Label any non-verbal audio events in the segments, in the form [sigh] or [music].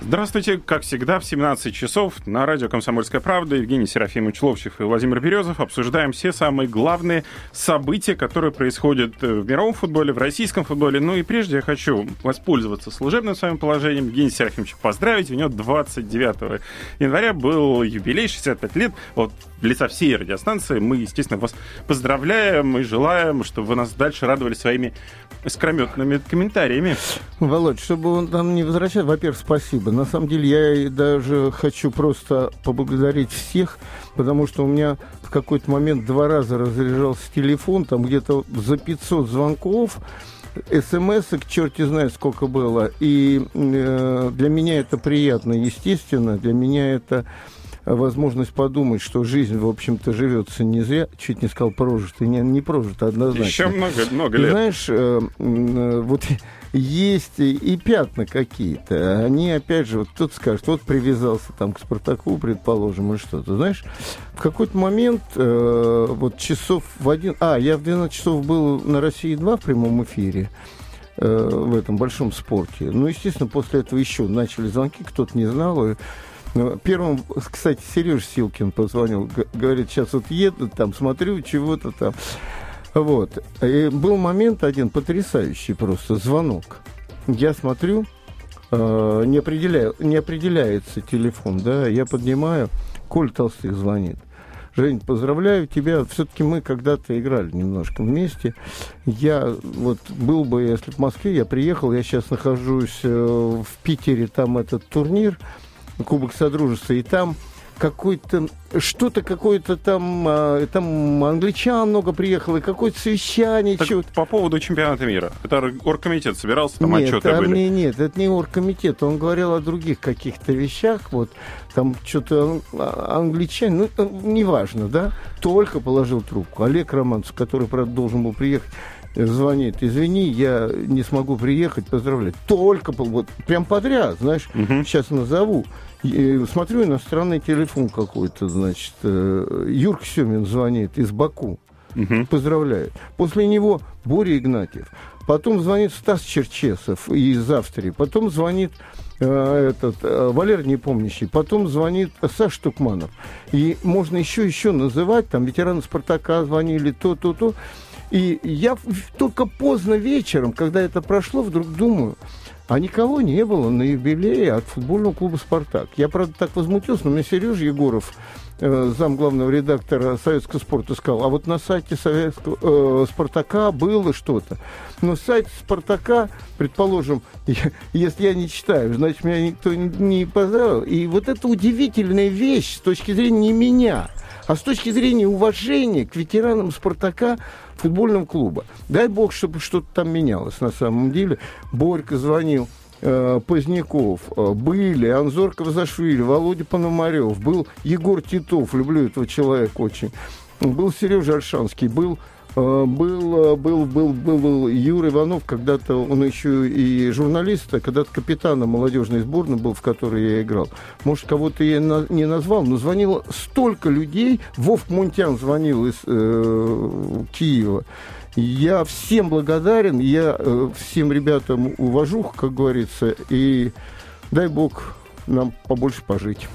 Здравствуйте, как всегда, в 17 часов на радио «Комсомольская правда» Евгений Серафимович Ловчев и Владимир Березов обсуждаем все самые главные события, которые происходят э, в мировом футболе, в российском футболе. Ну и прежде я хочу воспользоваться служебным своим положением. Евгений Серафимович поздравить. У него 29 января был юбилей, 65 лет. Вот лица всей радиостанции мы, естественно, вас поздравляем и желаем, чтобы вы нас дальше радовали своими искрометными комментариями. Володь, чтобы он там не возвращал, во-первых, спасибо. На самом деле я даже хочу просто поблагодарить всех, потому что у меня в какой-то момент два раза разряжался телефон, там где-то за 500 звонков, смс черти знает сколько было. И э, для меня это приятно, естественно. Для меня это возможность подумать, что жизнь, в общем-то, живется не зря, чуть не сказал прожито, не, не прожито однозначно. Еще много, много лет. знаешь, э, э, вот есть и пятна какие-то. Они, опять же, вот кто-то скажет, вот привязался там к Спартаку, предположим, или что-то. Знаешь, в какой-то момент, э, вот часов в один... А, я в 12 часов был на России-2 в прямом эфире в этом большом спорте. Ну, естественно, после этого еще начали звонки, кто-то не знал. И ну, первым, кстати, Сереж Силкин позвонил, говорит, сейчас вот еду, там, смотрю, чего-то там. Вот. И был момент один потрясающий просто, звонок. Я смотрю, э, не, определяю, не определяется телефон, да, я поднимаю, Коль Толстых звонит. Жень, поздравляю тебя. Все-таки мы когда-то играли немножко вместе. Я вот был бы, если в Москве, я приехал, я сейчас нахожусь э, в Питере, там этот турнир – Кубок Содружества, и там какой-то что-то какое-то там а, там англичан много приехало какое-то совещание так чего по поводу чемпионата мира это оргкомитет собирался там нет, отчеты там, были не, нет это не оргкомитет он говорил о других каких-то вещах вот там что-то а, англичане ну неважно да только положил трубку Олег Романцев который правда должен был приехать звонит, извини, я не смогу приехать, поздравлять. Только вот прям подряд, знаешь, угу. сейчас назову. Смотрю, иностранный телефон какой-то, значит, э, Юрк Семин звонит из Баку. Угу. Поздравляет. После него Боря Игнатьев. Потом звонит Стас Черчесов из Австрии. Потом звонит э, этот э, Валер Непомнящий. Потом звонит Саш Тукманов. И можно еще еще называть, там ветераны Спартака звонили, то, то, то. И я только поздно вечером, когда это прошло, вдруг думаю, а никого не было на юбилее от футбольного клуба «Спартак». Я, правда, так возмутился, но мне Сережа Егоров, э, зам главного редактора «Советского спорта», сказал, а вот на сайте Советского, э, «Спартака» было что-то. Но сайт «Спартака», предположим, [laughs] я, если я не читаю, значит, меня никто не, поздравил. И вот это удивительная вещь с точки зрения не меня, а с точки зрения уважения к ветеранам «Спартака», футбольного клуба. Дай бог, чтобы что-то там менялось на самом деле. Борька звонил э, Поздняков, э, были Анзор Кавзашвили, Володя Пономарев, был Егор Титов, люблю этого человека очень, был Сережа Альшанский, был был, был, был, был, был Юра Иванов, когда-то он еще и журналист, а когда-то капитаном молодежной сборной был, в которой я играл. Может, кого-то я не назвал, но звонило столько людей. Вов Мунтян звонил из э, Киева. Я всем благодарен, я э, всем ребятам увожу, как говорится, и дай бог нам побольше пожить.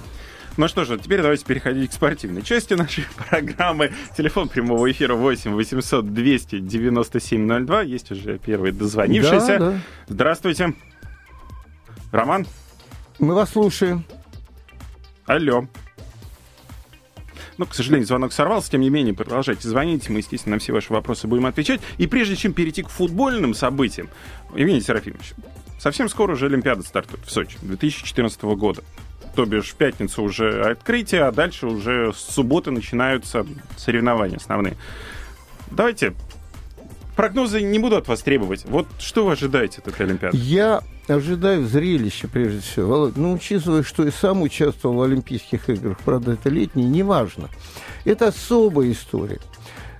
Ну что же, теперь давайте переходить к спортивной части нашей [laughs] программы. Телефон прямого эфира 8 800 297 02. Есть уже первый дозвонившийся. Да, да. Здравствуйте. Роман? Мы вас слушаем. Алло. Ну, к сожалению, звонок сорвался. Тем не менее, продолжайте звонить. Мы, естественно, на все ваши вопросы будем отвечать. И прежде чем перейти к футбольным событиям, Евгений Серафимович, совсем скоро уже Олимпиада стартует в Сочи 2014 года то бишь в пятницу уже открытие, а дальше уже с субботы начинаются соревнования основные. Давайте прогнозы не буду от вас требовать. Вот что вы ожидаете от этой Олимпиады? Я ожидаю зрелища, прежде всего. Володь, ну, учитывая, что и сам участвовал в Олимпийских играх, правда, это летние, неважно. Это особая история.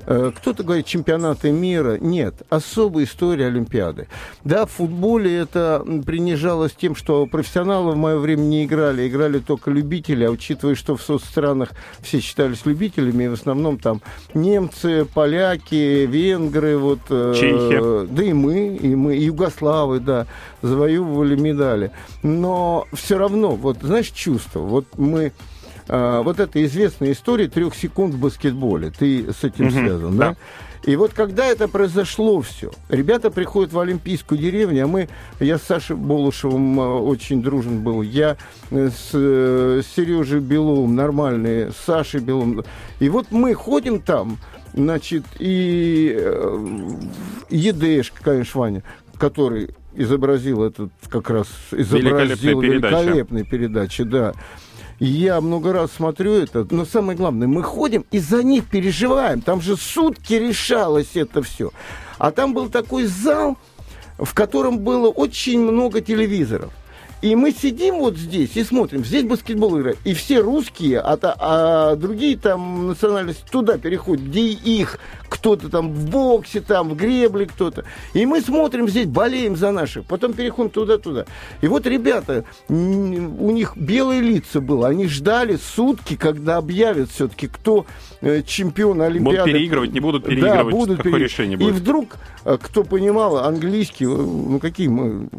Э, кто-то говорит чемпионаты мира. Нет, особая история Олимпиады. Да, в футболе это принижалось тем, что профессионалы в мое время не играли, играли только любители, а учитывая, что в соцстранах все считались любителями, и в основном там немцы, поляки, венгры, вот, э, Чехи. да и мы, и мы, и югославы, да, завоевывали медали. Но все равно, вот знаешь, чувство, вот мы а, вот эта известная история трех секунд в баскетболе. Ты с этим угу, связан, да? да? И вот когда это произошло все, ребята приходят в Олимпийскую деревню, а мы, я с Сашей Болушевым а, очень дружен был, я э, с, э, Сережей Беловым нормальный, с Сашей Беловым. И вот мы ходим там, значит, и э, Едешка, конечно, Ваня, который изобразил этот, как раз изобразил великолепной передачи, да. Я много раз смотрю это, но самое главное, мы ходим и за них переживаем. Там же сутки решалось это все. А там был такой зал, в котором было очень много телевизоров. И мы сидим вот здесь и смотрим, здесь баскетбол играет. И все русские, а, а другие там национальности туда переходят, где их кто-то там в боксе, там в гребле кто-то. И мы смотрим здесь, болеем за наших, потом переходим туда-туда. И вот ребята, у них белые лица было, они ждали сутки, когда объявят все-таки, кто э, чемпион Олимпиады. Будут переигрывать, не будут переигрывать, да, будут какое пере... решение будет. И вдруг, э, кто понимал английский, э, ну какие мы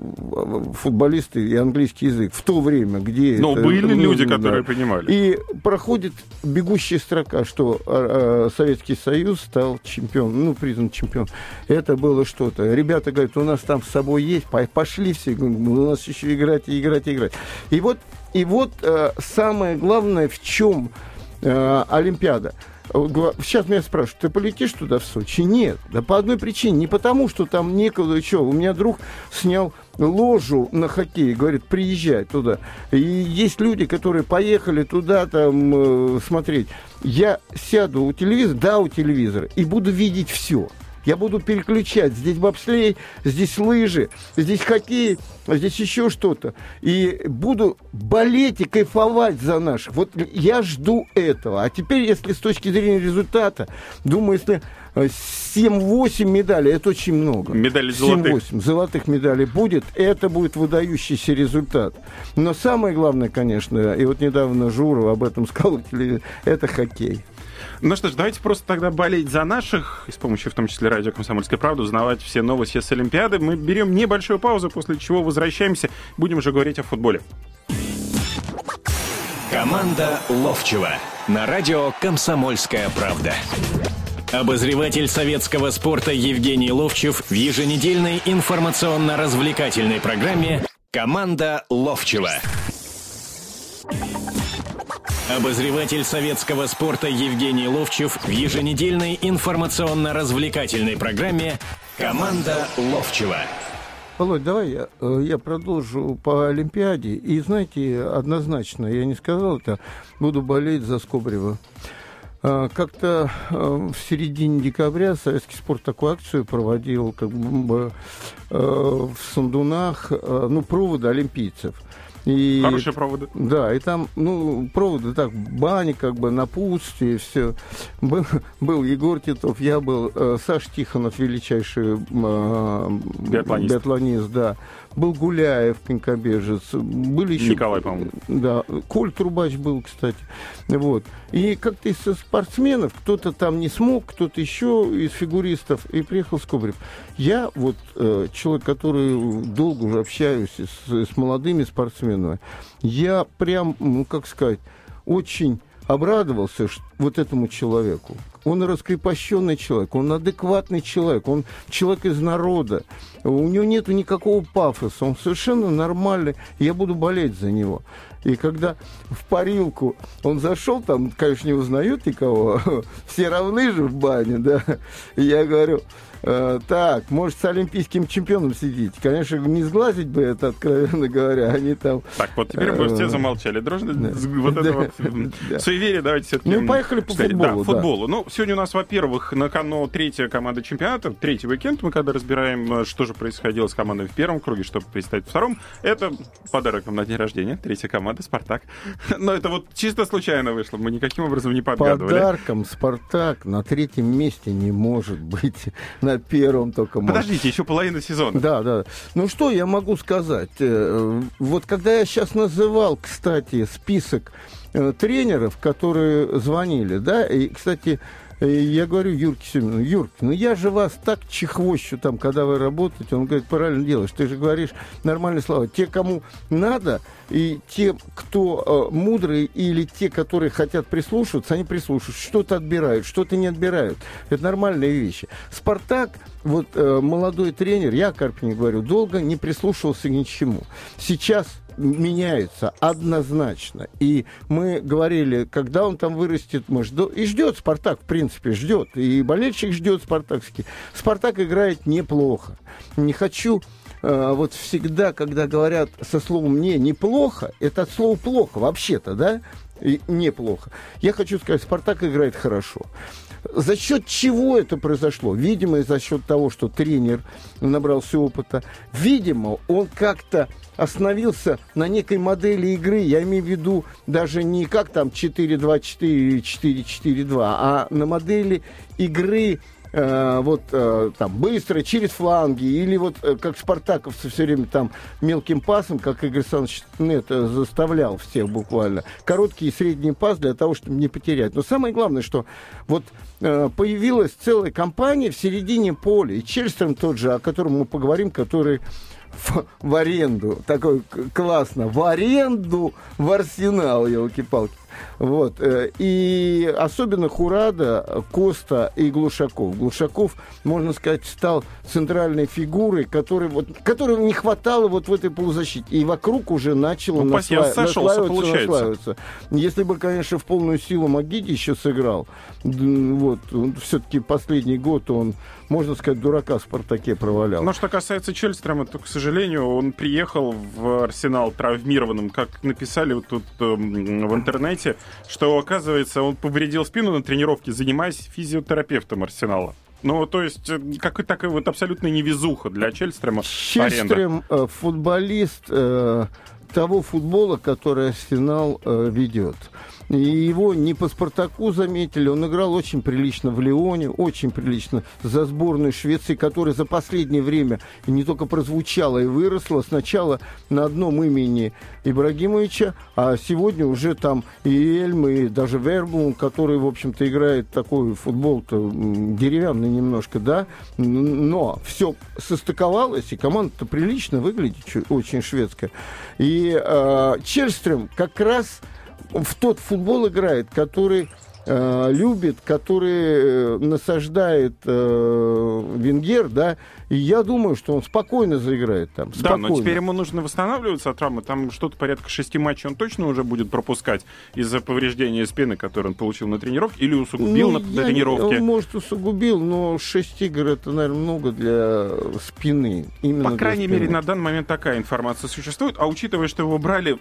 футболисты и английский язык в то время, где... Но это, были ну, люди, да. которые понимали. И проходит бегущая строка, что Советский Союз стал чемпион, ну, признан чемпион. Это было что-то. Ребята говорят, у нас там с собой есть, пошли все, у нас еще играть и играть и играть. И вот, и вот э, самое главное, в чем э, Олимпиада – Сейчас меня спрашивают, ты полетишь туда в Сочи? Нет. Да по одной причине. Не потому, что там некуда что. У меня друг снял ложу на хоккей, говорит, приезжай туда. И есть люди, которые поехали туда там э, смотреть. Я сяду у телевизора, да, у телевизора, и буду видеть все. Я буду переключать. Здесь бобслей, здесь лыжи, здесь хоккей, здесь еще что-то. И буду болеть и кайфовать за наших. Вот я жду этого. А теперь, если с точки зрения результата, думаю, если 7-8 медалей, это очень много. Медали золотых. 7-8 золотых медалей будет, это будет выдающийся результат. Но самое главное, конечно, и вот недавно Журов об этом сказал, [laughs] это хоккей. Ну что ж, давайте просто тогда болеть за наших, и с помощью в том числе радио «Комсомольская правда» узнавать все новости с Олимпиады. Мы берем небольшую паузу, после чего возвращаемся, будем уже говорить о футболе. Команда Ловчева на радио «Комсомольская правда». Обозреватель советского спорта Евгений Ловчев в еженедельной информационно-развлекательной программе «Команда Ловчева». Обозреватель советского спорта Евгений Ловчев в еженедельной информационно-развлекательной программе «Команда Ловчева». Володь, давай я, э, я продолжу по Олимпиаде. И знаете, однозначно, я не сказал это, буду болеть за Скобрева. А, как-то э, в середине декабря советский спорт такую акцию проводил как бы э, в Сандунах, ну, проводы олимпийцев – и, Хорошие проводы. Да, и там, ну, проводы так, бани, как бы, напутствие, все. Был, был Егор Титов, я был, э, Саш Тихонов, величайший э, биатлонист. биатлонист, да был Гуляев, конькобежец, были еще... Николай, по-моему. Да, Коль Трубач был, кстати. Вот. И как-то из спортсменов кто-то там не смог, кто-то еще из фигуристов, и приехал Скобрев. Я вот э, человек, который долго уже общаюсь с, с молодыми спортсменами, я прям, ну, как сказать, очень обрадовался вот этому человеку. Он раскрепощенный человек, он адекватный человек, он человек из народа. У него нет никакого пафоса, он совершенно нормальный. Я буду болеть за него. И когда в парилку он зашел, там, конечно, не узнают никого, [laughs] все равны же в бане, да. я говорю, Э, так, может, с олимпийским чемпионом сидеть. Конечно, не сглазить бы это, откровенно говоря. Они там... Так, вот теперь мы все э, замолчали. Дружно? Вот это вот суеверие давайте все-таки Ну, поехали по Кстати, футболу. Да, футболу. Ну, сегодня у нас, во-первых, на кону третья команда чемпионата, третий уикенд, мы когда разбираем, э, что же происходило с командой в первом круге, чтобы представить в втором. Это подарок нам на день рождения, третья команда, Спартак. Но это вот чисто случайно вышло, мы никаким образом не подгадывали. Подарком Спартак на третьем месте не может быть. [laughs] На первом только может. Подождите, еще половина сезона. Да, да. Ну что я могу сказать? Э, Вот когда я сейчас называл, кстати, список э, тренеров, которые звонили, да, и, кстати, э, я говорю Юрке Семеновну, Юрк, ну я же вас так чехвощу там, когда вы работаете. Он говорит, правильно делаешь, ты же говоришь нормальные слова. Те, кому надо, и те, кто э, мудрые, или те, которые хотят прислушиваться, они прислушиваются. Что-то отбирают, что-то не отбирают. Это нормальные вещи. Спартак, вот э, молодой тренер, я Карпине говорю, долго не прислушивался ни к чему. Сейчас меняются однозначно. И мы говорили, когда он там вырастет, мы ждем. И ждет Спартак, в принципе, ждет. И болельщик ждет спартакский. Спартак играет неплохо. Не хочу э, вот всегда, когда говорят со словом «не» неплохо, это от слова «плохо» вообще-то, да? И неплохо. Я хочу сказать, Спартак играет хорошо. За счет чего это произошло? Видимо, за счет того, что тренер набрался опыта. Видимо, он как-то остановился на некой модели игры. Я имею в виду даже не как там 4-2-4 или 4-4-2, а на модели игры э, вот э, там быстро через фланги или вот э, как спартаковцы все время там мелким пасом, как Игорь Александрович Нет э, заставлял всех буквально. Короткий и средний пас для того, чтобы не потерять. Но самое главное, что вот появилась целая компания в середине поля. И Чельстром тот же, о котором мы поговорим, который в, в аренду, такой классно, в аренду в Арсенал, елки-палки. Вот. э, И особенно Хурада, Коста и Глушаков. Глушаков, можно сказать, стал центральной фигурой, которой, вот, которой не хватало вот в этой полузащите. И вокруг уже начало Ну, насла- сошелся, наслаиваться, получается. наслаиваться. Если бы, конечно, в полную силу Магиди еще сыграл, вот, все-таки последний год он, можно сказать, дурака в «Спартаке» провалял. Но что касается Чельстрема, то, к сожалению, он приехал в Арсенал травмированным, как написали вот тут эм, в интернете, что, оказывается, он повредил спину на тренировке, занимаясь физиотерапевтом Арсенала. Ну, то есть, э, как, такая вот абсолютно невезуха для Чельстрема аренда. Чельстрем э, футболист э, того футбола, который Арсенал э, ведет. Его не по Спартаку заметили, он играл очень прилично в Лионе, очень прилично за сборную Швеции, которая за последнее время не только прозвучала и выросла. Сначала на одном имени Ибрагимовича, а сегодня уже там и Эльм, и даже Верблум, который, в общем-то, играет такой футбол-то деревянный немножко, да, но все состыковалось, и команда-то прилично выглядит, очень шведская. И э, Чельстрем как раз в тот футбол играет, который э, любит, который э, насаждает э, Венгер, да, и я думаю, что он спокойно заиграет там. Да, Спокойно. но теперь ему нужно восстанавливаться от травмы. Там что-то порядка шести матчей он точно уже будет пропускать из-за повреждения спины, которое он получил на тренировке, или усугубил Ну, на, на я не- тренировке. Он, может, усугубил, но 6 игр это, наверное, много для спины. Именно По крайней спины. мере, на данный момент такая информация существует. А учитывая, что его брали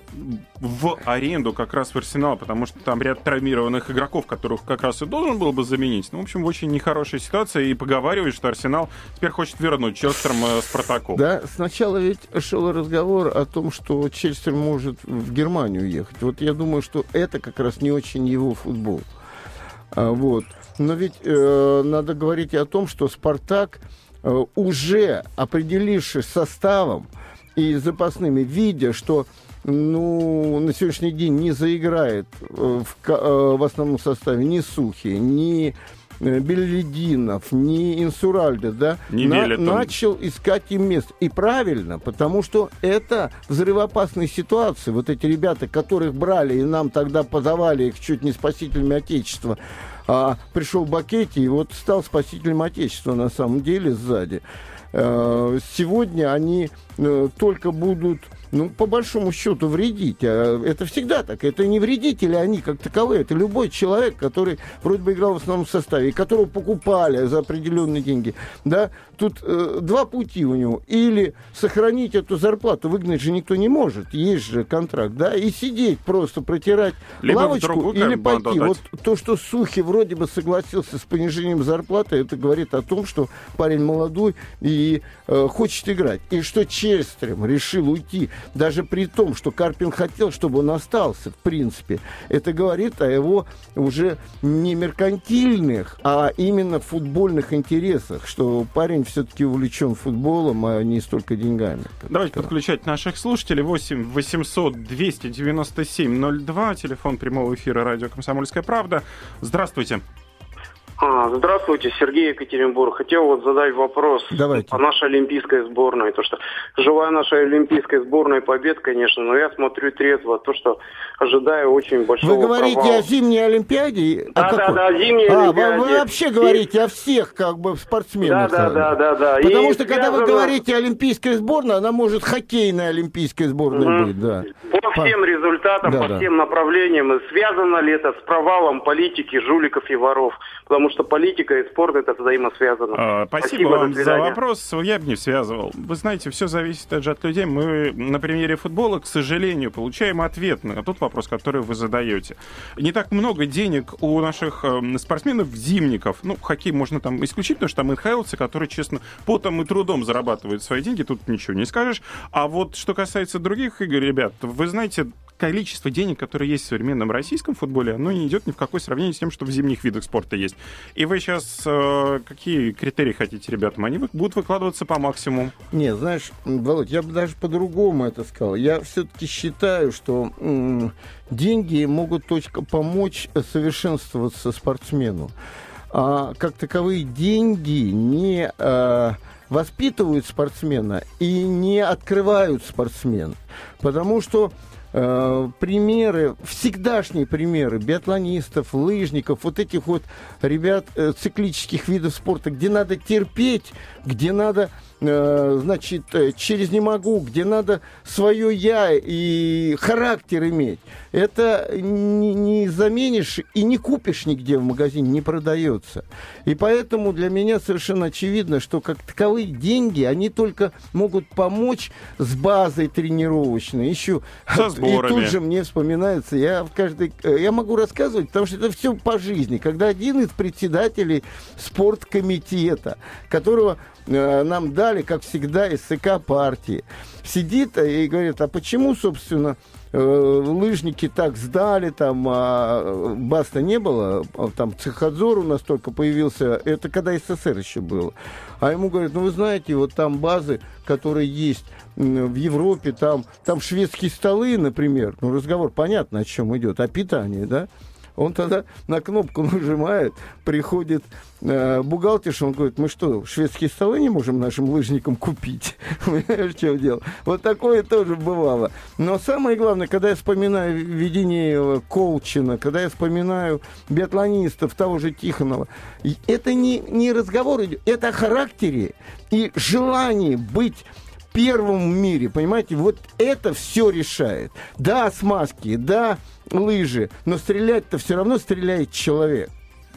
в аренду как раз в Арсенал, потому что там ряд травмированных игроков, которых как раз и должен был бы заменить, ну, в общем, очень нехорошая ситуация. И поговаривают, что Арсенал теперь хочет вернуть Челстерм э, Спартаку. Да, сначала ведь шел разговор о том, что Чельстер может в Германию ехать. Вот я думаю, что это как раз не очень его футбол. А, вот. Но ведь э, надо говорить и о том, что Спартак, э, уже определившись составом и запасными, видя, что ну, на сегодняшний день не заиграет э, в, э, в основном составе ни Сухи, ни э, Беллидинов, ни Инсуральде, да, Ни на- начал искать им место. И правильно, потому что это взрывоопасные ситуации. Вот эти ребята, которых брали и нам тогда подавали их чуть не спасителями Отечества, а пришел Бакетти и вот стал спасителем Отечества на самом деле сзади. Э, сегодня они э, только будут ну, по большому счету, вредить. А это всегда так. Это не вредители они как таковые. Это любой человек, который вроде бы играл в основном составе, которого покупали за определенные деньги. Да? Тут э, два пути у него. Или сохранить эту зарплату, выгнать же никто не может. Есть же контракт, да? И сидеть просто, протирать Либо лавочку или пойти. Вот то, что Сухи вроде бы согласился с понижением зарплаты, это говорит о том, что парень молодой и э, хочет играть. И что Честрем решил уйти даже при том, что Карпин хотел, чтобы он остался, в принципе, это говорит о его уже не меркантильных, а именно футбольных интересах, что парень все-таки увлечен футболом, а не столько деньгами. Давайте подключать наших слушателей. 8 800 297 02, телефон прямого эфира радио «Комсомольская правда». Здравствуйте. А, здравствуйте, Сергей Екатеринбург. Хотел вот задать вопрос Давайте. по нашей олимпийской сборной. То, что желаю нашей олимпийской сборной побед, конечно, но я смотрю трезво. То, что ожидаю очень большого Вы говорите провала. о зимней Олимпиаде? Да, о да, да, зимней а, Олимпиаде. Вы, вы вообще говорите о всех как бы спортсменах. Да, да, да, да, да. Потому И что когда вы говорите олимпийская сборная, она может хоккейная олимпийская сборная Мгм. быть, да. По всем результатам, Да, по да. всем направлениям. И связано ли это с провалом политики, жуликов и воров? Потому что политика и спорт это взаимосвязано. А, Спасибо, вам до за вопрос. Я бы не связывал. Вы знаете, все зависит также от людей. Мы на примере футбола, к сожалению, получаем ответ на тот вопрос, который вы задаете. Не так много денег у наших э, спортсменов зимников. Ну, хоккей можно там исключить, потому что там НХЛцы, которые, честно, потом и трудом зарабатывают свои деньги, тут ничего не скажешь. А вот что касается других игр, ребят, вы знаете, количество денег, которые есть в современном российском футболе, оно не идет ни в какое сравнение с тем, что в зимних видах спорта есть. И вы сейчас э, какие критерии хотите, ребятам? Они будут выкладываться по максимуму. Не, знаешь, Володь, я бы даже по-другому это сказал. Я все-таки считаю, что м, деньги могут только помочь совершенствоваться спортсмену. А как таковые деньги не э, воспитывают спортсмена и не открывают спортсмена. Потому что э, примеры, всегдашние примеры биатлонистов, лыжников, вот этих вот ребят э, циклических видов спорта, где надо терпеть, где надо, значит, э, через не могу, где надо свое я и характер иметь. Это не, не заменишь и не купишь нигде в магазине, не продается. И поэтому для меня совершенно очевидно, что как таковые деньги, они только могут помочь с базой тренировочной. Еще Со и тут же мне вспоминается, я в каждой, э, я могу рассказывать, потому что это все по жизни. Когда один из председателей спорткомитета, которого э, нам дали, как всегда, из СК партии, сидит э, и говорит, а почему, собственно, э, лыжники так сдали, там а, Баста не было, а там Цехадзор у нас только появился, это когда СССР еще было. А ему говорят, ну вы знаете, вот там базы, которые есть в Европе, там, там шведские столы, например, ну разговор понятно, о чем идет, о питании, да? Он тогда на кнопку нажимает, приходит э, бухгалтерша, он говорит, мы что, шведские столы не можем нашим лыжникам купить? [laughs] Понимаешь, чем дело? Вот такое тоже бывало. Но самое главное, когда я вспоминаю Веденеева, Колчина, когда я вспоминаю биатлонистов, того же Тихонова, это не, не разговор это о характере и желании быть первым в мире, понимаете, вот это все решает. Да, смазки, да, лыжи, но стрелять-то все равно стреляет человек.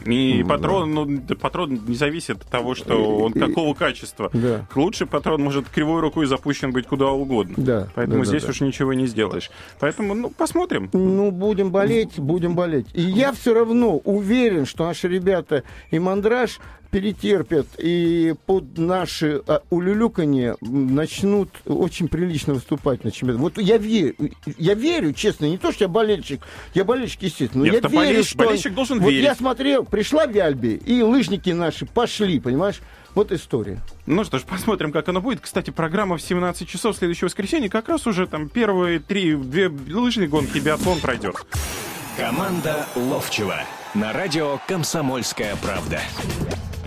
И Ну, патрон, ну, да, патрон не зависит от того, что он И- какого качества. Да. Лучший патрон может кривой рукой запущен быть куда угодно. Да, Поэтому да, да, здесь да. уж ничего не сделаешь. Поэтому, ну, посмотрим. Ну, будем болеть, будем болеть. И я все равно уверен, что наши ребята и мандраж перетерпят и под наши а, улюлюканье начнут очень прилично выступать на чемпионате. Вот я верю, я верю, честно, не то, что я болельщик, я болельщик, естественно, но Нет, я верю, болельщик- что... болельщик должен вот верить. я смотрел, пришла Вяльби, и лыжники наши пошли, понимаешь? Вот история. Ну что ж, посмотрим, как оно будет. Кстати, программа в 17 часов следующего воскресенья. Как раз уже там первые три, две лыжные гонки биатлон пройдет. Команда Ловчева на радио «Комсомольская правда».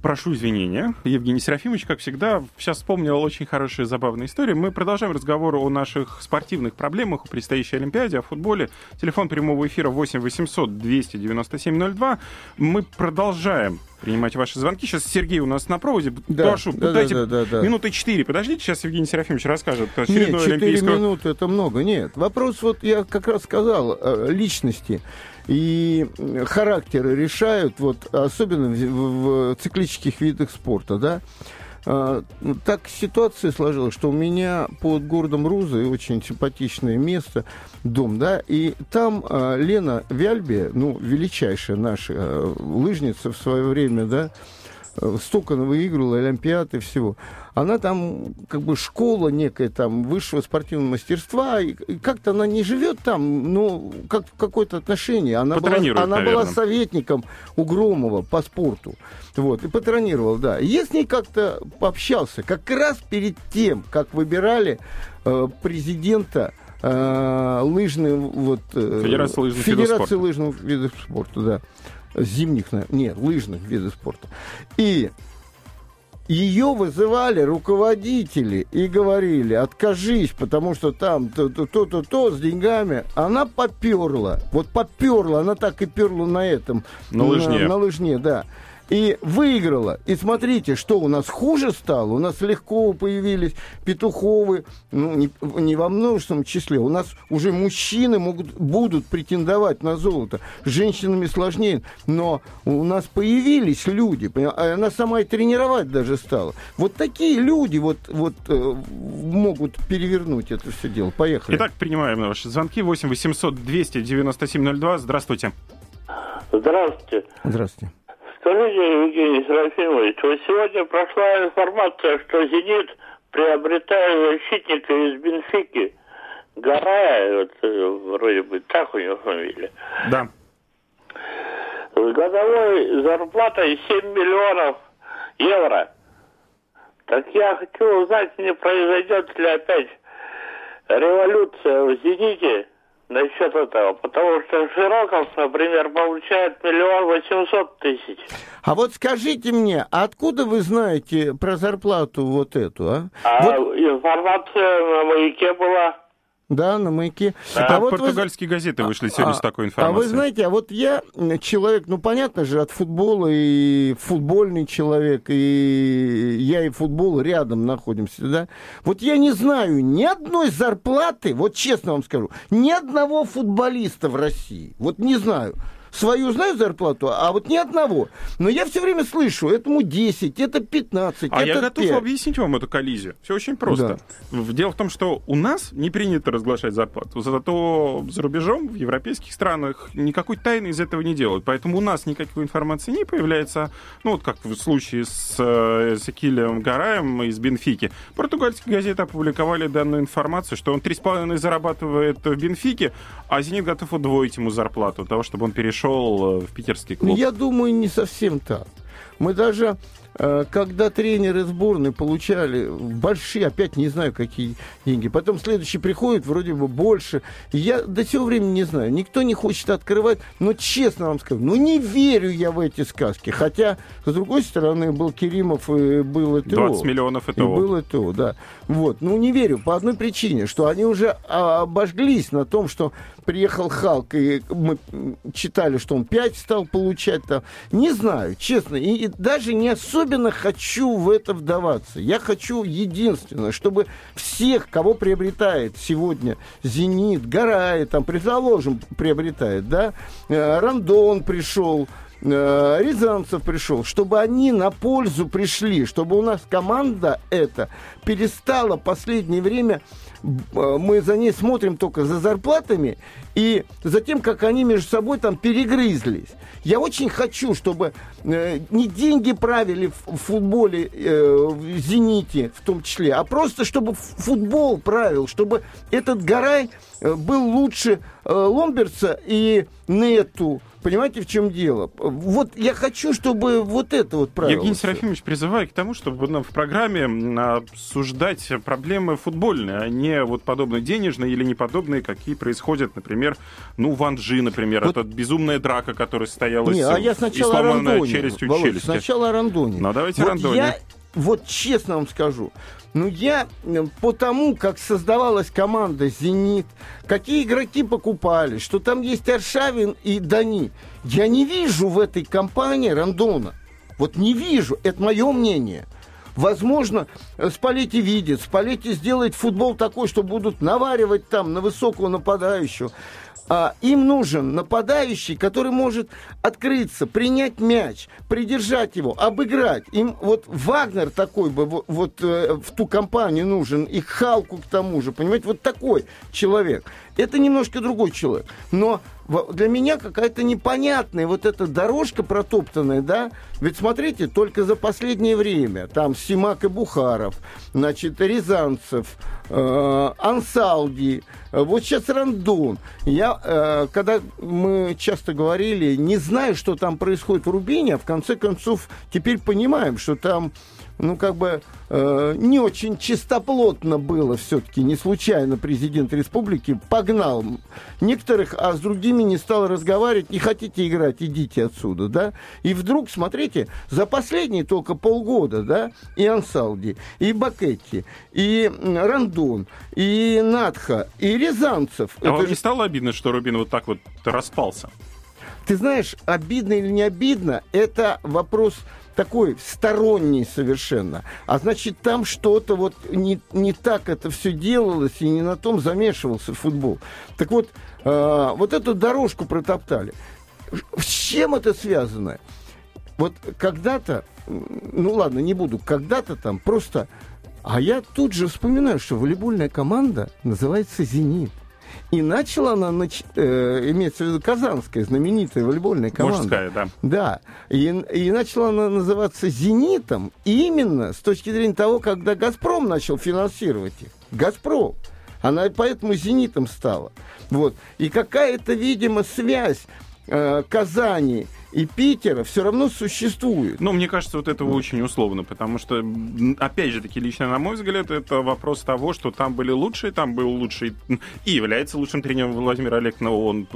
прошу извинения. Евгений Серафимович, как всегда, сейчас вспомнил очень хорошие забавные истории. Мы продолжаем разговор о наших спортивных проблемах, о предстоящей Олимпиаде, о футболе. Телефон прямого эфира 8 800 297 02. Мы продолжаем принимать ваши звонки. Сейчас Сергей у нас на проводе. Да, Прошу, да, дайте да, да, да. минуты четыре. Подождите, сейчас Евгений Серафимович расскажет Нет, очередное 4 олимпийское... минуты это много. Нет. Вопрос, вот я как раз сказал, э, личности и э, характеры решают, вот, особенно в, в- циклических видах спорта, да. А, ну, Так ситуация сложилась, что у меня под городом Рузы очень симпатичное место, дом, да, и там а, Лена Вяльбе, ну, величайшая наша а, лыжница в свое время, да, э, столько она выиграла, Олимпиад и всего. Она там, как бы, школа некая там высшего спортивного мастерства, и, и как-то она не живет там, ну, как в какое-то отношение. Она, была, она была советником у Громова по спорту. Вот, и патронировал, да. Я с ней как-то пообщался, как раз перед тем, как выбирали э, президента э, лыжной вот э, Федерации лыжных Федерации лыжных видов спорта, да. Зимних, на- нет, лыжных видов спорта. И ее вызывали руководители и говорили, откажись, потому что там то-то, то-то, то с деньгами. Она поперла. Вот поперла, она так и перла на этом. На лыжне. На, лыжне, да. И выиграла. И смотрите, что у нас хуже стало. У нас легко появились Петуховы, ну, не, не во множественном числе. У нас уже мужчины могут, будут претендовать на золото. С женщинами сложнее. Но у нас появились люди. поня- а Она сама и тренировать даже стала. Вот такие люди вот, вот, э, могут перевернуть это все дело. Поехали. Итак, принимаем ваши звонки. 8 800 297 02. Здравствуйте. Здравствуйте. Здравствуйте. Скажите, Евгений Серафимович, вот сегодня прошла информация, что «Зенит» приобретает защитника из Бенфики. Гарая, вот, э, вроде бы так у него фамилия. Да. С годовой зарплатой 7 миллионов евро. Так я хочу узнать, не произойдет ли опять революция в «Зените» насчет этого. Потому что Широков, например, получает миллион восемьсот тысяч. А вот скажите мне, откуда вы знаете про зарплату вот эту, а? А Вот, информация на маяке была. Да, на маяке. Это А вот вы- португальские газеты вышли сегодня а, с такой А информацией. вы знаете, а вот я человек, ну понятно же, от футбола и футбольный человек, и я и футбол рядом находимся, да. Вот я не знаю ни одной зарплаты, вот честно вам скажу, ни одного футболиста в России. Вот не знаю. Свою знаю зарплату, а вот ни одного. Но я все время слышу, этому 10, это 15, А это я готов 5. объяснить вам эту коллизию. Все очень просто. В- Дело в том, что у нас не принято разглашать зарплату. Зато за рубежом, в европейских странах, никакой тайны из этого не делают. Поэтому у нас никакой информации не появляется. Ну, вот как в случае с э, Секилем Гараем из Бенфики. Португальские газеты опубликовали данную информацию, что он 3,5 зарабатывает в Бенфике, а «Зенит» готов удвоить ему зарплату, того, чтобы он перешел э, в питерский Ну, клуб. я думаю, не совсем так. Мы даже, когда тренеры сборной получали большие, опять не знаю, какие деньги, потом следующий приходит, вроде бы больше. Я до сего времени не знаю. Никто не хочет открывать, но честно вам скажу, ну не верю я в эти сказки. Хотя, с другой стороны, был Керимов и был ТО. 20 миллионов И это было то, да. Вот. Ну, не верю по одной причине, что они уже а, обожглись на том, что приехал Халк, и мы читали, что он 5 стал получать там. Не знаю, честно. И, и даже не особенно хочу в это вдаваться. Я хочу единственное, чтобы всех, кого приобретает сегодня «Зенит», «Гарай», там, предположим, приобретает, да, э, Рандон пришел, э, Рязанцев пришел, чтобы они на пользу пришли, чтобы у нас команда эта перестала последнее время, э, мы за ней смотрим только за зарплатами и за тем, как они между собой там перегрызлись. Я очень хочу, чтобы э, не деньги правили в футболе, э, в «Зените» в том числе, а просто чтобы футбол правил, чтобы этот Гарай э, был лучше э, Ломберца и Нету. Понимаете, в чем дело? Вот я хочу, чтобы вот это вот правило. Евгений Серафимович призывает к тому, чтобы в программе обсуждать проблемы футбольные, а не вот подобные денежные или неподобные, какие происходят, например, ну, в Анжи, например, вот... это безумная драка, которая состоялась не, а я сначала и сломанная Рандоне, челюстью Володь, челюсти. Сначала о Рандоне. Ну, давайте вот Рандоне. Я, вот честно вам скажу, ну, я э, по тому, как создавалась команда «Зенит», какие игроки покупали, что там есть Аршавин и Дани, я не вижу в этой компании Рандона. Вот не вижу. Это мое мнение. Возможно, Спалетти видит, Спалетти сделает футбол такой, что будут наваривать там на высокого нападающего. А, им нужен нападающий, который может открыться, принять мяч, придержать его, обыграть. Им вот Вагнер такой бы вот, вот э, в ту компанию нужен, и Халку к тому же, понимаете, вот такой человек. Это немножко другой человек. Но для меня какая-то непонятная вот эта дорожка протоптанная, да? Ведь смотрите, только за последнее время там Симак и Бухаров, значит, Рязанцев, э, Ансалди, вот сейчас Рандон. Я, э, когда мы часто говорили, не знаю, что там происходит в Рубине, а в конце концов теперь понимаем, что там ну, как бы э, не очень чистоплотно было все-таки, не случайно президент республики погнал некоторых, а с другими не стал разговаривать, не хотите играть, идите отсюда, да, и вдруг, смотрите, за последние только полгода, да, и Ансалди, и Бакетти, и Рандон, и Надха, и Рязанцев. А вам же... не стало обидно, что Рубин вот так вот распался? Ты знаешь, обидно или не обидно, это вопрос такой сторонний совершенно. А значит, там что-то вот не, не так это все делалось, и не на том замешивался футбол. Так вот, э, вот эту дорожку протоптали. С чем это связано? Вот когда-то, ну ладно, не буду, когда-то там просто... А я тут же вспоминаю, что волейбольная команда называется «Зенит». И начала она, нач... э, имеется в виду казанская знаменитая волейбольная команда. Мужская, да. Да. И, и начала она называться «Зенитом» именно с точки зрения того, когда «Газпром» начал финансировать их. «Газпром». Она поэтому «Зенитом» стала. Вот. И какая-то, видимо, связь э, Казани и Питера все равно существует. Ну, мне кажется, вот это очень условно, потому что, опять же таки, лично на мой взгляд, это вопрос того, что там были лучшие, там был лучший и является лучшим тренером Владимир Олег, но он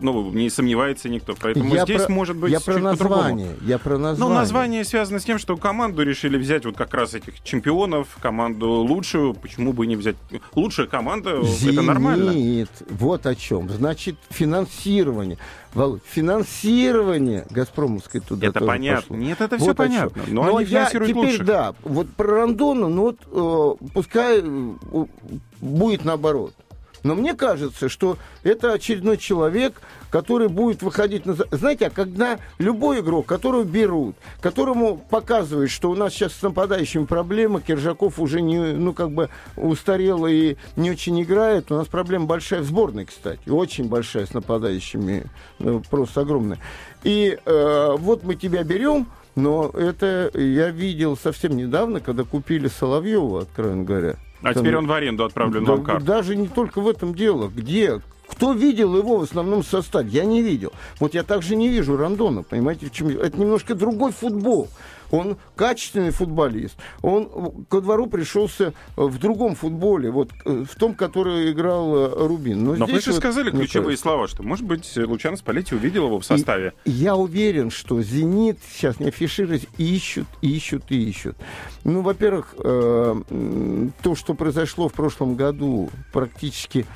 ну, не сомневается никто. Поэтому я здесь про, может быть я про название, я про название. Ну, название связано с тем, что команду решили взять вот как раз этих чемпионов, команду лучшую, почему бы не взять? Лучшая команда, Зенит, это нормально. Вот о чем. Значит, финансирование. Володь, финансирование Газпромовской туда Это понятно. Пошло. Нет, это все вот понятно. Но, но они я финансируют теперь, лучше. да, вот про Рандона, ну вот э, пускай э, будет наоборот. Но мне кажется, что это очередной человек, который будет выходить на... Знаете, а когда любой игрок, которого берут, которому показывают, что у нас сейчас с нападающими проблемы, Киржаков уже не, ну, как бы устарел и не очень играет, у нас проблема большая в сборной, кстати, очень большая с нападающими, ну, просто огромная. И э, вот мы тебя берем, но это я видел совсем недавно, когда купили Соловьева, откровенно говоря. А Там, теперь он в аренду отправлен да, в Амкар. Даже не только в этом дело. Где? Кто видел его в основном составе? Я не видел. Вот я также не вижу Рандона, понимаете, в чем... Это немножко другой футбол. Он качественный футболист. Он ко двору пришелся в другом футболе, вот э, в том, который играл э, Рубин. Но, Но здесь вы же вот, сказали ключевые кажется. слова, что, может быть, Лучано Спалетти увидел его в составе. И я уверен, что «Зенит» сейчас не афиширует, ищут, ищут и ищут. Ну, во-первых, э, то, что произошло в прошлом году, практически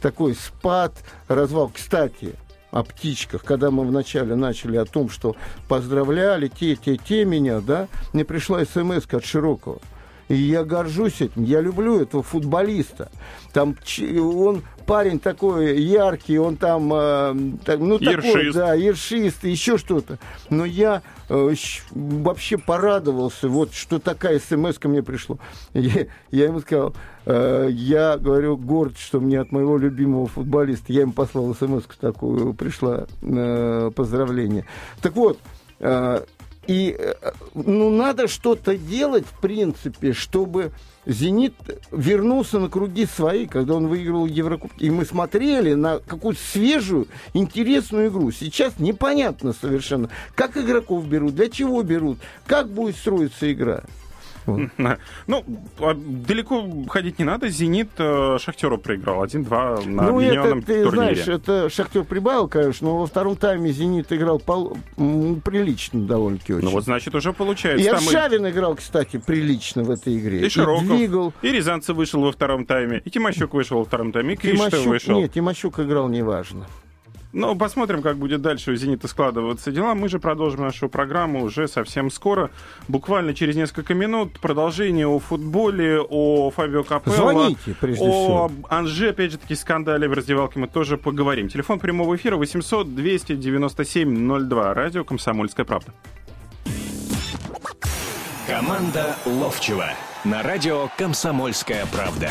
такой спад, развал. Кстати, о птичках, когда мы вначале начали о том, что поздравляли те, те, те меня, да, мне пришла смс от Широкого. И я горжусь этим, я люблю этого футболиста. Там он парень такой яркий, он там, э, так, ну ершист. такой, да, ершист, еще что-то. Но я э, вообще порадовался, вот что такая смс ко мне пришло. [laughs] Я, я ему сказал, э, я говорю, горд, что мне от моего любимого футболиста, я ему послал смс такую, пришла э, поздравление. Так вот, э, и э, ну, надо что-то делать, в принципе, чтобы «Зенит» вернулся на круги свои, когда он выиграл Еврокубки. И мы смотрели на какую-то свежую, интересную игру. Сейчас непонятно совершенно, как игроков берут, для чего берут, как будет строиться игра. Ну, а далеко ходить не надо. «Зенит» э, «Шахтеру» проиграл 1-2 на ну, это, ты турнире. знаешь, это Шахтер прибавил, конечно, но во втором тайме «Зенит» играл пол... прилично довольно-таки очень. Ну вот, значит, уже и получается. И- Аршавин играл, кстати, прилично в этой игре. И Широков, двигал. и Рязанцев вышел во втором тайме, и Тимощук вышел во втором тайме, и Тимощук, вышел. нет, Тимощук играл неважно. Ну, посмотрим, как будет дальше у «Зенита» складываться дела. Мы же продолжим нашу программу уже совсем скоро. Буквально через несколько минут продолжение о футболе, о Фабио Капелло. Звоните, прежде о всего. Анже, опять же таки, скандале в раздевалке мы тоже поговорим. Телефон прямого эфира 800-297-02. Радио «Комсомольская правда». Команда Ловчева на радио «Комсомольская правда».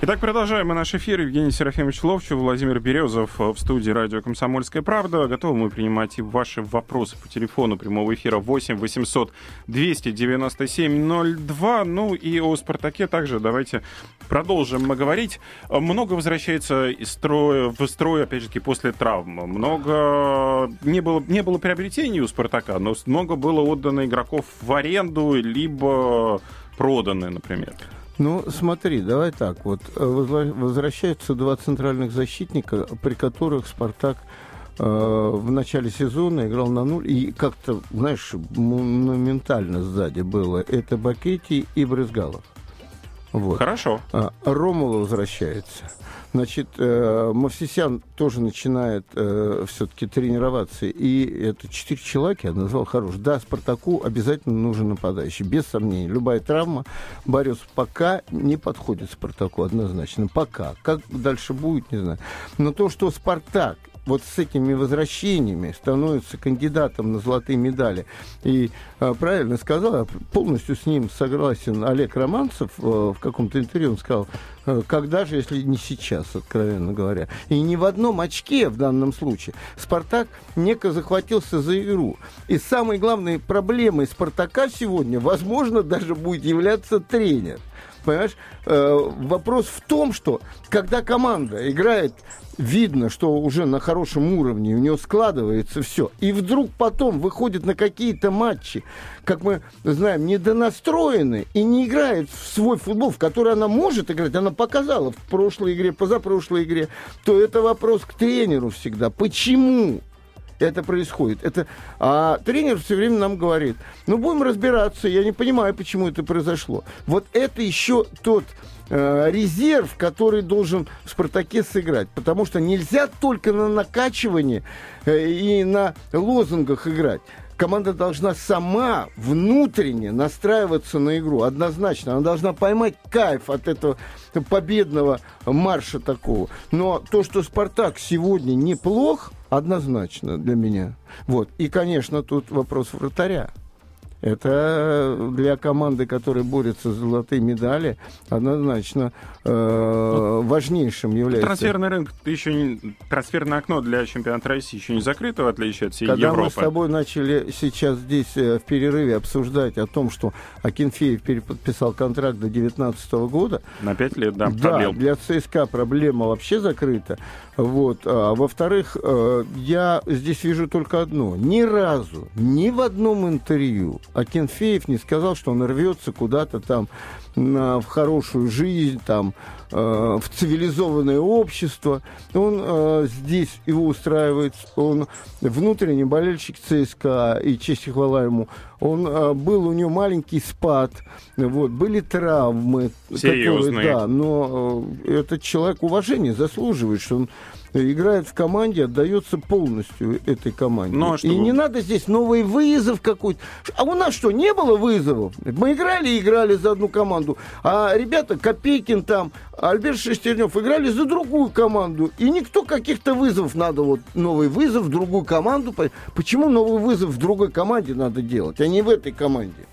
Итак, продолжаем мы наш эфир. Евгений Серафимович Ловчев, Владимир Березов э, в студии радио «Комсомольская правда». Готовы мы принимать и ваши вопросы по телефону прямого эфира 8 800 297 02. Ну и о «Спартаке» также давайте продолжим мы говорить. Э, Много возвращается из строя, в строй, опять же, после травм. Много не было, не было приобретений у «Спартака», но много было отдано игроков в аренду, либо проданы, например. Ну, смотри, давай так. Вот э, возвращаются два центральных защитника, при которых Спартак э, в начале сезона играл на нуль. И как-то, знаешь, монументально сзади было. Это Бакетти и Брызгалов. Вот. Хорошо. А, Ромула возвращается. Значит, э, Мавсисян тоже начинает все-таки тренироваться. И это четыре человека, я назвал хорош. Да, Спартаку обязательно нужен нападающий, без сомнений. Любая травма, Борис пока не подходит Спартаку однозначно. Пока. Как дальше будет, не знаю. Но то, что Спартак вот с этими возвращениями становится кандидатом на золотые медали. И э, правильно сказал, полностью с ним согласен Олег Романцев э, в каком-то интервью, он сказал, э, когда же, если не сейчас, откровенно говоря. И ни в одном очке в данном случае Спартак неко захватился за игру. И самой главной проблемой Спартака сегодня, возможно, даже будет являться тренер. Понимаешь, э, вопрос в том, что когда команда играет, видно, что уже на хорошем уровне, у нее складывается все, и вдруг потом выходит на какие-то матчи, как мы знаем, недонастроены и не играет в свой футбол, в который она может играть, она показала в прошлой игре, позапрошлой игре, то это вопрос к тренеру всегда. Почему? Это происходит. Это, а тренер все время нам говорит, ну будем разбираться, я не понимаю, почему это произошло. Вот это еще тот э, резерв, который должен в «Спартаке» сыграть. Потому что нельзя только на накачивании э, и на лозунгах играть. Команда должна сама внутренне настраиваться на игру, однозначно. Она должна поймать кайф от этого победного марша такого. Но то, что «Спартак» сегодня неплох, однозначно для меня. Вот. И, конечно, тут вопрос вратаря. Это для команды, которая борется за золотые медали, однозначно э, важнейшим является. Трансферный рынок еще не, трансферное окно для чемпионата России еще не закрыто, в отличие от всей Когда Европы. мы с тобой начали сейчас здесь э, в перерыве обсуждать о том, что Акинфеев переподписал контракт до 2019 года, На пять лет, да, да, продлил. для ЦСКА проблема вообще закрыта. Вот. А, во-вторых, э, я здесь вижу только одно. Ни разу, ни в одном интервью Акинфеев не сказал, что он рвется куда-то там на, в хорошую жизнь, там, э, в цивилизованное общество. Он э, здесь его устраивает, он внутренний болельщик ЦСКА, и честь и хвала ему. Он э, был у него маленький спад, вот, были травмы. Серьезные. которые- да, но э, этот человек уважения заслуживает, что он играет в команде, отдается полностью этой команде. Ну, а что И не надо здесь новый вызов какой-то. А у нас что, не было вызовов? Мы играли и играли за одну команду. А ребята, Копейкин там, Альберт Шестернев играли за другую команду. И никто каких-то вызовов надо, вот новый вызов в другую команду. По- Почему новый вызов в другой команде надо делать, а не в этой команде?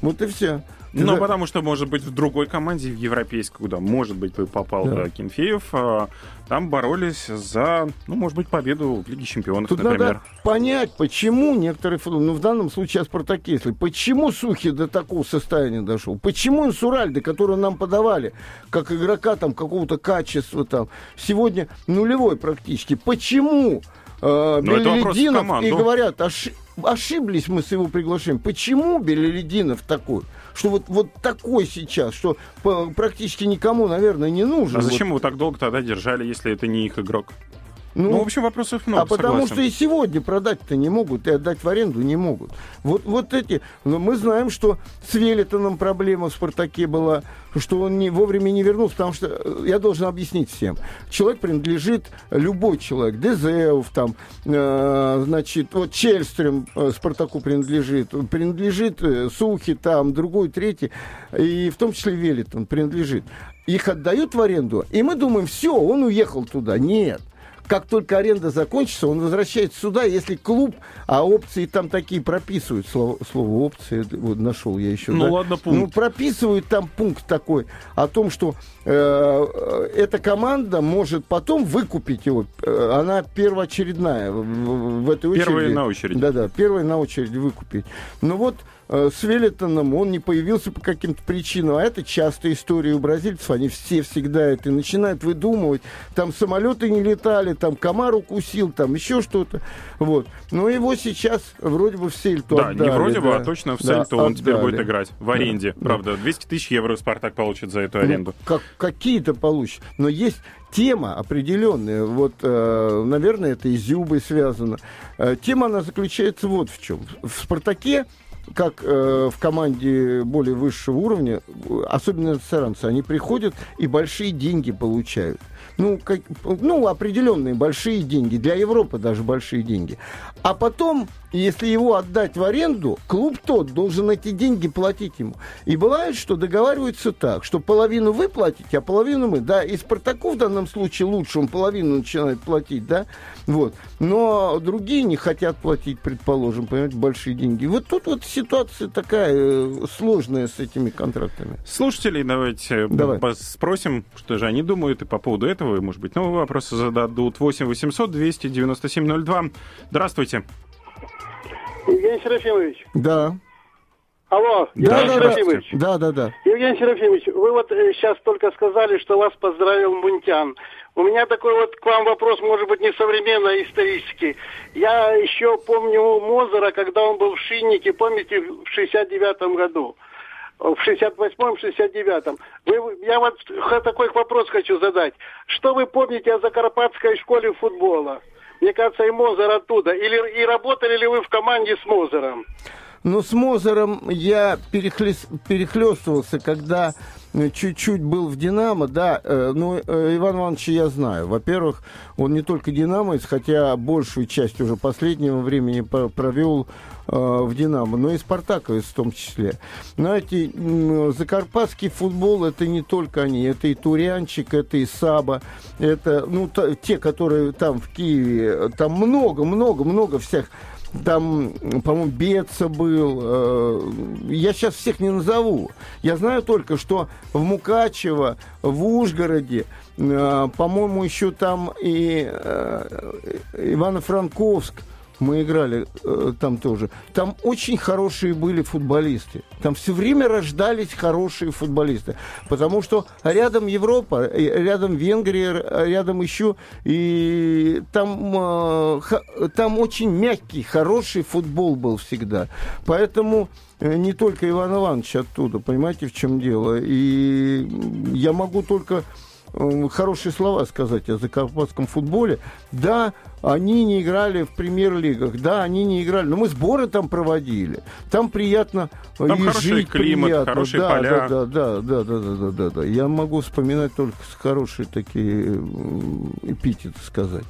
Вот и все. Ну, потому что, может быть, в другой команде, в европейской, куда, может быть, бы попал Да. Кенфеев, а, там боролись за, ну, может быть, победу в Лиге Чемпионов, Тут например. надо понять, почему некоторые ну в данном случае о Спартаке, если, почему Сухи до такого состояния дошел, почему Инсуральды, которого нам подавали, как игрока там какого-то качества там, сегодня нулевой практически, почему э, Ну, Белелединов, и говорят, «Оши- ошиблись мы с его приглашением, почему Белелединов такой? Что вот, вот такой сейчас, что практически никому, наверное, не нужен. А Вот. зачем его так долго тогда держали, если это не их игрок? Ну, Ну, в общем, вопросов много, а потому согласен. что и сегодня продать-то не могут, и отдать в аренду не могут. Вот, вот эти... Но мы знаем, что с Велитоном проблема в «Спартаке» была, что он не, вовремя не вернулся, потому что, э, я должен объяснить всем, человек принадлежит, любой человек, Дезеев, там, э, значит, вот Чельстрем э, «Спартаку» принадлежит, принадлежит э, Сухи, там, другой, третий, и в том числе Велитон принадлежит. Их отдают в аренду, и мы думаем, все, он уехал туда. Нет как только аренда закончится, он возвращается сюда, если клуб, а опции там такие прописывают, слово, слово опции, вот нашел я еще. Ну да. ладно, пункт. Ну, прописывают там пункт такой о том, что э, эта команда может потом выкупить его. Э, Она первоочередная в, в- этой очереди. Первая на очереди. Да-да, первая на очереди выкупить. Ну вот с Велитоном он не появился по каким-то причинам, а это частая история у бразильцев, они все всегда это начинают выдумывать, там самолеты не летали, там комар укусил, там еще что-то, вот. Но его сейчас вроде бы в Сельту Да, отдали, не вроде бы, да. а точно в Да, Сельту он теперь отдали. будет играть. В аренде, Да. правда. 200 тысяч евро Спартак получит за эту Ну, аренду. как, какие-то получишь. Но есть тема определенная. Вот, э, наверное, это и с Зюбой связано. Э, тема, она заключается вот в чем. В «Спартаке» как э, в команде более высшего уровня, особенно саранцы, они приходят и большие деньги получают. Ну, как, ну, определенные большие деньги. Для Европы даже большие деньги. А потом, если его отдать в аренду, клуб тот должен эти деньги платить ему. И бывает, что договариваются так, что половину вы платите, а половину мы. Да, и Спартаку в данном случае лучше, он половину начинает платить, да. Вот. Но другие не хотят платить, предположим, понимаете, большие деньги. Вот тут вот ситуация такая э, сложная с этими контрактами. Слушателей давайте Давай. пос- спросим, что же они думают, и по поводу этого, и, может быть, новые вопросы зададут. 8 800 297 02. Здравствуйте. Евгений Серафимович. Да. Алло, Да, Евгений да, Серафимович. Да, да, да. Евгений Серафимович, вы вот сейчас только сказали, что вас поздравил Мунтян. У меня такой вот к вам вопрос, может быть, не современный, а исторический. Я еще помню Мозера, когда он был в Шиннике, помните, в 69 году. В 68-м, 69-м. Вы, я вот такой вопрос хочу задать. Что вы помните о Закарпатской школе футбола? Мне кажется, и Мозер оттуда. Или и работали ли вы в команде с Мозером? Ну, с Мозером я перехлес- перехлестывался, когда чуть-чуть был в «Динамо», да, э, ну, э, Иван Ивановича я знаю. Во-первых, он не только «Динамовец», хотя большую часть уже последнего времени провел э, в «Динамо», но и «Спартаковец» в том числе. Знаете, закарпатский футбол – это не только они, это и Турянчик, это и Саба, это, ну, те, которые там в Киеве, там много-много-много всех там, по-моему, Беца был. э, Я сейчас всех не назову. Я знаю только, что в Мукачево, в Ужгороде, э, по-моему, еще там и э, Ивано-Франковск, мы играли э, там тоже. Там очень хорошие были футболисты. Там все время рождались хорошие футболисты. Потому что рядом Европа, и рядом Венгрия, р- рядом еще. И там, э, там очень мягкий, хороший футбол был всегда. Поэтому э, не только Иван Иванович оттуда, понимаете, в чем дело. И я могу только э, хорошие слова сказать о закарпатском футболе. Да, они не играли в премьер-лигах, да, они не играли, но мы сборы там проводили. Там приятно э, там и хороший жить климат, приятно. хорошие да, поля. Да, да, да, да, да, да, да, да. Я могу вспоминать только хорошие такие эпитеты сказать.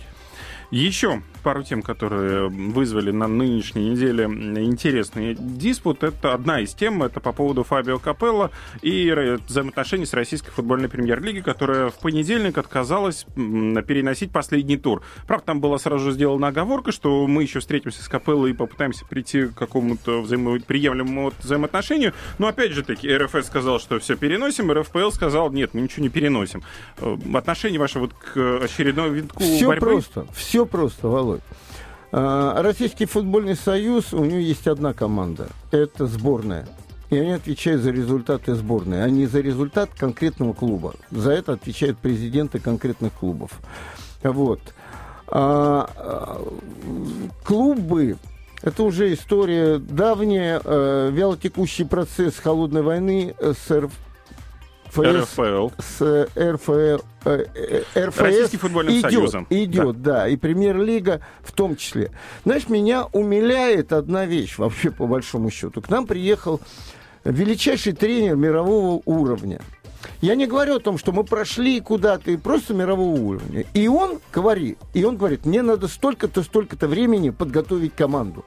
Еще пару тем, которые вызвали на нынешней неделе интересный диспут. Это одна из тем, это по поводу Фабио Капелло и взаимоотношений с российской футбольной премьер-лигой, которая в понедельник отказалась переносить последний тур. Правда, там была сразу же сделана оговорка, что мы еще встретимся с Капелло и попытаемся прийти к какому-то взаимоприемлемому взаимоотношению. Но опять же таки, РФС сказал, что все переносим, РФПЛ сказал, нет, мы ничего не переносим. Э, отношение ваше вот к очередному витку все борьбы? просто, все просто, Володь. А, Российский футбольный союз, у него есть одна команда. Это сборная. И они отвечают за результаты сборной, а не за результат конкретного клуба. За это отвечают президенты конкретных клубов. Вот. А, а клубы это уже история давняя, э, вялотекущий процесс холодной войны с ФС, РФЛ. С РФЛ, э, э, РФС Российским футбольным идет, союзом. Идет, да. да, и премьер-лига в том числе. Знаешь, меня умиляет одна вещь вообще по большому счету. К нам приехал величайший тренер мирового уровня. Я не говорю о том, что мы прошли куда-то и просто мирового уровня. И он говорит, и он говорит, мне надо столько-то, столько-то времени подготовить команду.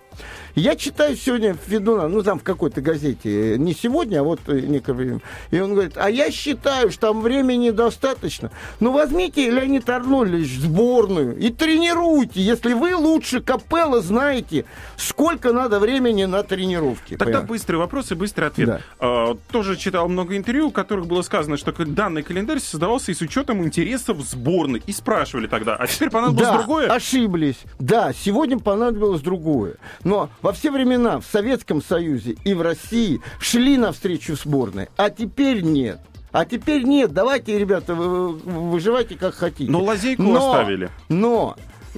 Я читаю сегодня Федуна, ну там в какой-то газете, не сегодня, а вот некое время. И он говорит, а я считаю, что там времени достаточно. Ну возьмите Леонид Арнольевич сборную и тренируйте, если вы лучше Капелла знаете, сколько надо времени на тренировки. Тогда Понятно? быстрый вопрос и быстрый ответ. Да. А, тоже читал много интервью, в которых было сказано, что данный календарь создавался и с учетом интересов сборной. И спрашивали тогда, а теперь понадобилось да, другое? ошиблись. Да, сегодня понадобилось другое. Но во все времена в Советском Союзе и в России шли навстречу сборной, а теперь нет. А теперь нет, давайте, ребята, вы, выживайте как хотите. Но лазейку но, оставили. Но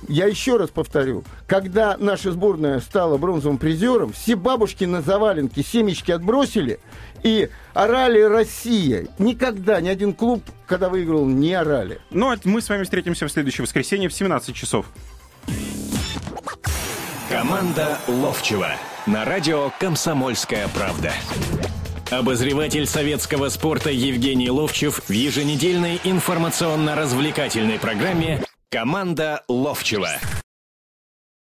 я еще раз повторю, когда наша сборная стала бронзовым призером, все бабушки на заваленке семечки отбросили и орали «Россия». Никогда ни один клуб, когда выиграл, не орали. Ну, а мы с вами встретимся в следующее воскресенье в 17 часов. Команда Ловчева на радио «Комсомольская правда». Обозреватель советского спорта Евгений Ловчев в еженедельной информационно-развлекательной программе «Команда Ловчева».